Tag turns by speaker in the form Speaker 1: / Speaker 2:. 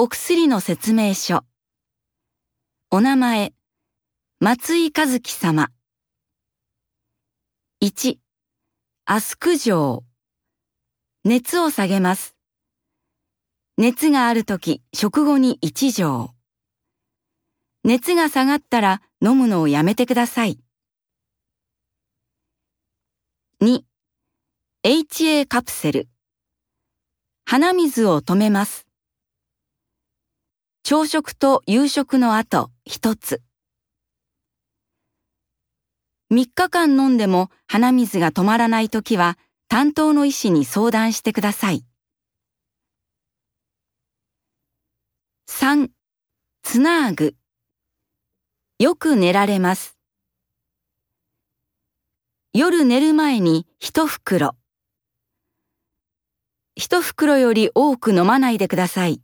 Speaker 1: お薬の説明書。お名前、松井和樹様。1、アスク錠。熱を下げます。熱があるとき、食後に1錠。熱が下がったら飲むのをやめてください。2、HA カプセル。鼻水を止めます。朝食と夕食の後、一つ。3日間飲んでも鼻水が止まらないときは、担当の医師に相談してください。3. つなぐ。よく寝られます。夜寝る前に一袋。一袋より多く飲まないでください。